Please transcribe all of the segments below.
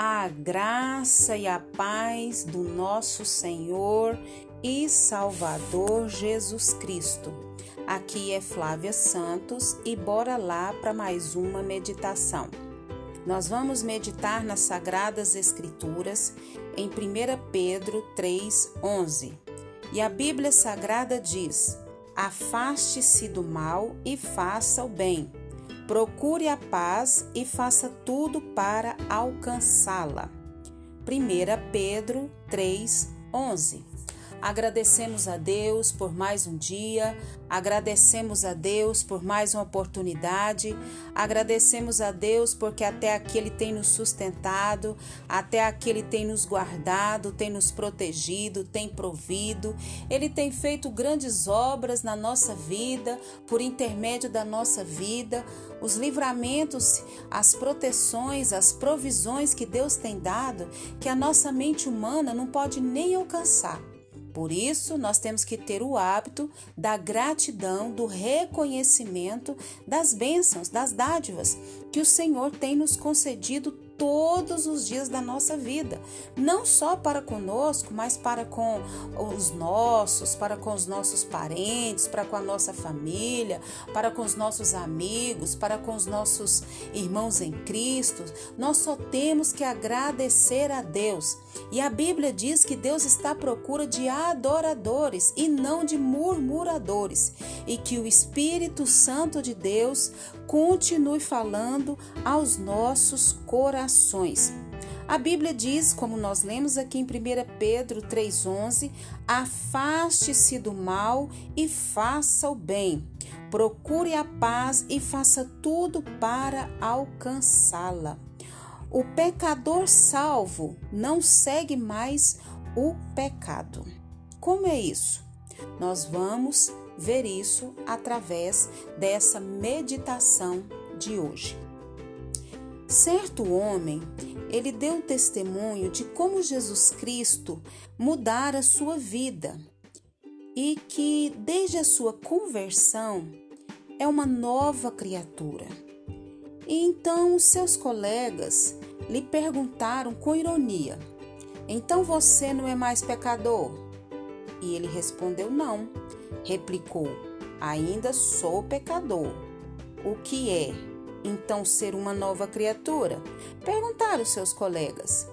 A graça e a paz do nosso Senhor e Salvador Jesus Cristo. Aqui é Flávia Santos e bora lá para mais uma meditação. Nós vamos meditar nas Sagradas Escrituras em 1 Pedro 3,11. E a Bíblia Sagrada diz: Afaste-se do mal e faça o bem Procure a paz e faça tudo para alcançá-la. 1 Pedro 3, 11. Agradecemos a Deus por mais um dia, agradecemos a Deus por mais uma oportunidade, agradecemos a Deus porque até aqui Ele tem nos sustentado, até aqui Ele tem nos guardado, tem nos protegido, tem provido, Ele tem feito grandes obras na nossa vida, por intermédio da nossa vida, os livramentos, as proteções, as provisões que Deus tem dado, que a nossa mente humana não pode nem alcançar. Por isso, nós temos que ter o hábito da gratidão, do reconhecimento das bênçãos, das dádivas que o Senhor tem nos concedido todos os dias da nossa vida, não só para conosco, mas para com os nossos, para com os nossos parentes, para com a nossa família, para com os nossos amigos, para com os nossos irmãos em Cristo. Nós só temos que agradecer a Deus. E a Bíblia diz que Deus está à procura de adoradores e não de murmuradores, e que o Espírito Santo de Deus continue falando aos nossos corações. A Bíblia diz, como nós lemos aqui em 1 Pedro 3,11: Afaste-se do mal e faça o bem. Procure a paz e faça tudo para alcançá-la. O pecador salvo não segue mais o pecado. Como é isso? Nós vamos ver isso através dessa meditação de hoje. Certo homem, ele deu testemunho de como Jesus Cristo mudara sua vida e que desde a sua conversão é uma nova criatura. E então seus colegas lhe perguntaram com ironia: Então você não é mais pecador? E ele respondeu: Não. Replicou: Ainda sou pecador. O que é então ser uma nova criatura? Perguntaram seus colegas.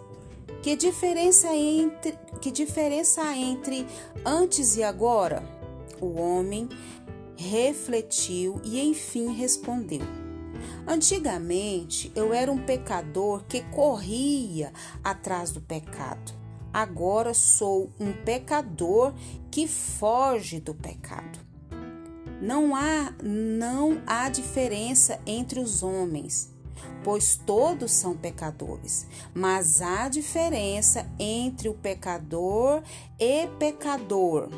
Que diferença entre que diferença há entre antes e agora? O homem refletiu e enfim respondeu: Antigamente eu era um pecador que corria atrás do pecado. Agora sou um pecador que foge do pecado. Não há não há diferença entre os homens, pois todos são pecadores, mas há diferença entre o pecador e pecador.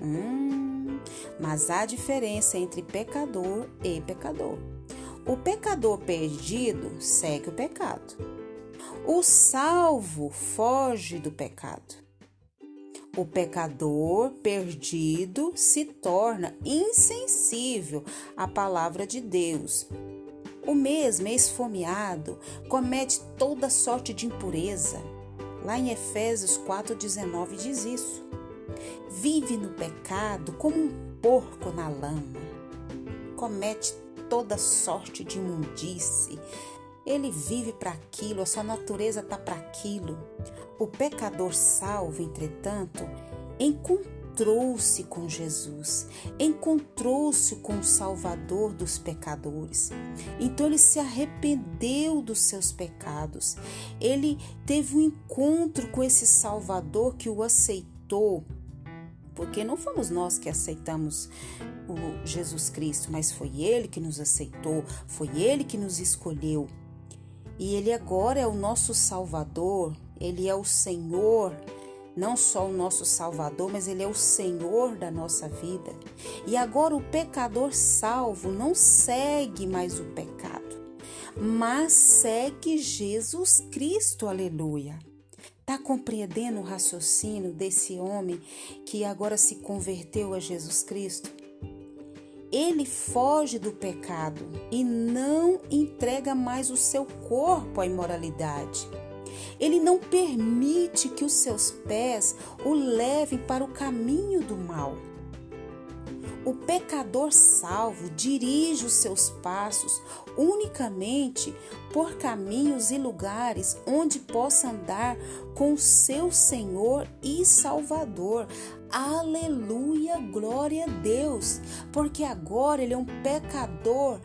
Hum, mas há diferença entre pecador e pecador. O pecador perdido segue o pecado. O salvo foge do pecado. O pecador perdido se torna insensível à palavra de Deus. O mesmo esfomeado comete toda sorte de impureza. Lá em Efésios 4,19 diz isso. Vive no pecado como um porco na lama. Comete toda sorte de imundice. Ele vive para aquilo, a sua natureza está para aquilo. O pecador salvo, entretanto, encontrou-se com Jesus, encontrou-se com o Salvador dos pecadores. Então ele se arrependeu dos seus pecados. Ele teve um encontro com esse Salvador que o aceitou porque não fomos nós que aceitamos o Jesus Cristo, mas foi Ele que nos aceitou, foi Ele que nos escolheu. E Ele agora é o nosso Salvador, Ele é o Senhor, não só o nosso Salvador, mas Ele é o Senhor da nossa vida. E agora o pecador salvo não segue mais o pecado, mas segue Jesus Cristo, aleluia. Está compreendendo o raciocínio desse homem que agora se converteu a Jesus Cristo? Ele foge do pecado e não entrega mais o seu corpo à imoralidade. Ele não permite que os seus pés o levem para o caminho do mal. O pecador salvo dirige os seus passos unicamente por caminhos e lugares onde possa andar com seu Senhor e Salvador. Aleluia, glória a Deus, porque agora ele é um pecador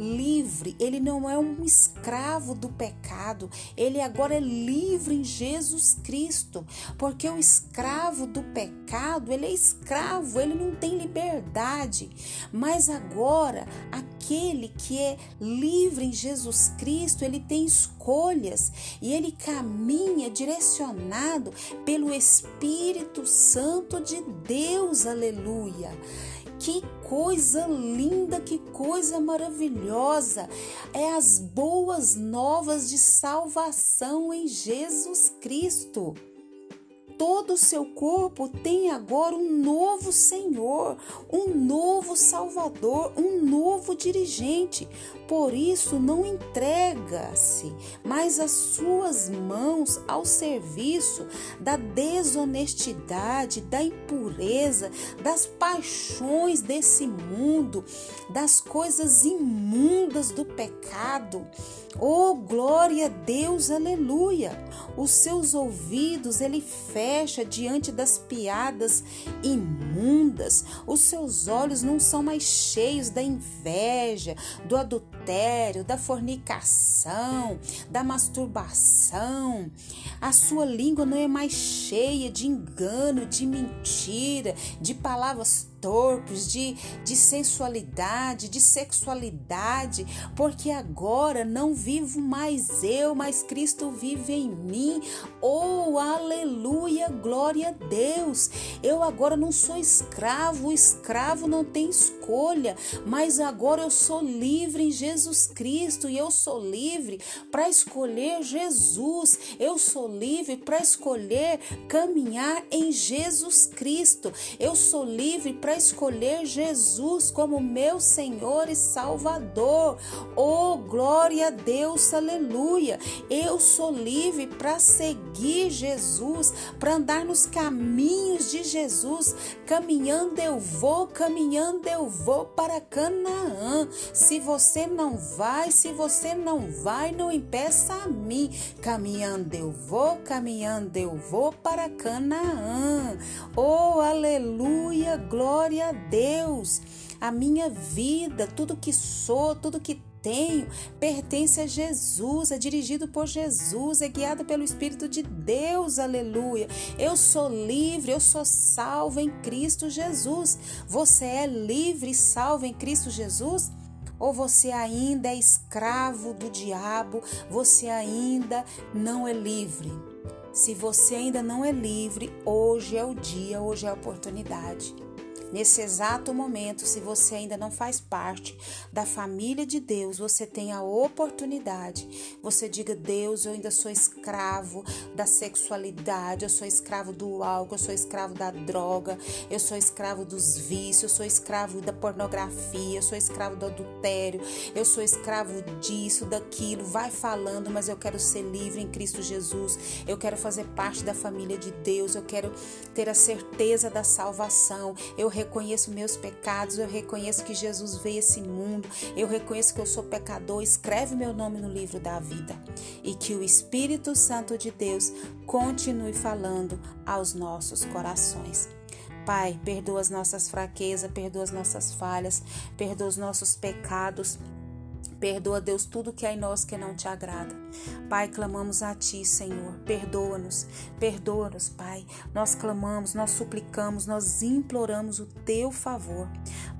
livre, ele não é um escravo do pecado, ele agora é livre em Jesus Cristo, porque o escravo do pecado, ele é escravo, ele não tem liberdade, mas agora aquele que é livre em Jesus Cristo, ele tem escolhas. E ele caminha direcionado pelo Espírito Santo de Deus, aleluia. Que coisa linda, que coisa maravilhosa! É as boas novas de salvação em Jesus Cristo todo o seu corpo tem agora um novo Senhor, um novo Salvador, um novo dirigente. Por isso, não entrega-se mais as suas mãos ao serviço da desonestidade, da impureza, das paixões desse mundo, das coisas imundas do pecado. Oh, glória a Deus, aleluia! Os seus ouvidos ele fecha diante das piadas imundas. Os seus olhos não são mais cheios da inveja, do adultério, da fornicação, da masturbação. A sua língua não é mais cheia de engano, de mentira, de palavras torpes, de, de sensualidade, de sexualidade, porque agora não vivo mais eu, mas Cristo vive em mim. Oh, aleluia, glória a Deus. Eu agora não sou escravo, o escravo não tem escolha, mas agora eu sou livre em Jesus Cristo e eu sou livre para escolher Jesus. Eu sou livre para escolher caminhar em Jesus Cristo. Eu sou livre para para escolher Jesus como meu Senhor e Salvador. Oh, glória a Deus, aleluia. Eu sou livre para seguir Jesus, para andar nos caminhos de Jesus. Caminhando eu vou, caminhando eu vou para Canaã. Se você não vai, se você não vai, não impeça a mim. Caminhando eu vou, caminhando eu vou para Canaã. Oh, aleluia, Glória a Deus. A minha vida, tudo que sou, tudo que tenho, pertence a Jesus, é dirigido por Jesus, é guiado pelo Espírito de Deus, aleluia. Eu sou livre, eu sou salvo em Cristo Jesus. Você é livre e salvo em Cristo Jesus? Ou você ainda é escravo do diabo, você ainda não é livre? Se você ainda não é livre, hoje é o dia, hoje é a oportunidade. Nesse exato momento, se você ainda não faz parte da família de Deus, você tem a oportunidade. Você diga: Deus, eu ainda sou escravo da sexualidade, eu sou escravo do álcool, eu sou escravo da droga, eu sou escravo dos vícios, eu sou escravo da pornografia, eu sou escravo do adultério, eu sou escravo disso, daquilo. Vai falando, mas eu quero ser livre em Cristo Jesus. Eu quero fazer parte da família de Deus, eu quero ter a certeza da salvação. Eu reconheço meus pecados, eu reconheço que Jesus veio esse mundo, eu reconheço que eu sou pecador. Escreve meu nome no livro da vida e que o Espírito Santo de Deus continue falando aos nossos corações. Pai, perdoa as nossas fraquezas, perdoa as nossas falhas, perdoa os nossos pecados. Perdoa, Deus, tudo que há em nós que não te agrada. Pai, clamamos a Ti, Senhor. Perdoa-nos, perdoa-nos, Pai. Nós clamamos, nós suplicamos, nós imploramos o Teu favor.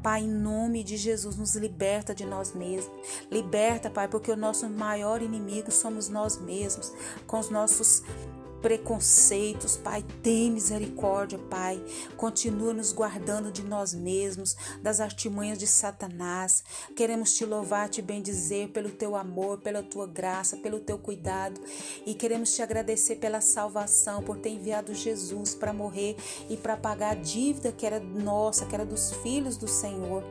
Pai, em nome de Jesus, nos liberta de nós mesmos. Liberta, Pai, porque o nosso maior inimigo somos nós mesmos, com os nossos preconceitos, Pai. Tem misericórdia, Pai. Continua nos guardando de nós mesmos, das artimanhas de Satanás. Queremos te louvar, te bendizer pelo teu amor, pela tua graça, pelo teu cuidado e queremos te agradecer pela salvação, por ter enviado Jesus para morrer e para pagar a dívida que era nossa, que era dos filhos do Senhor.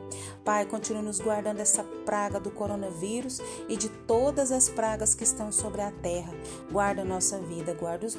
Pai, continua nos guardando essa praga do coronavírus e de todas as pragas que estão sobre a terra. Guarda a nossa vida, guarda os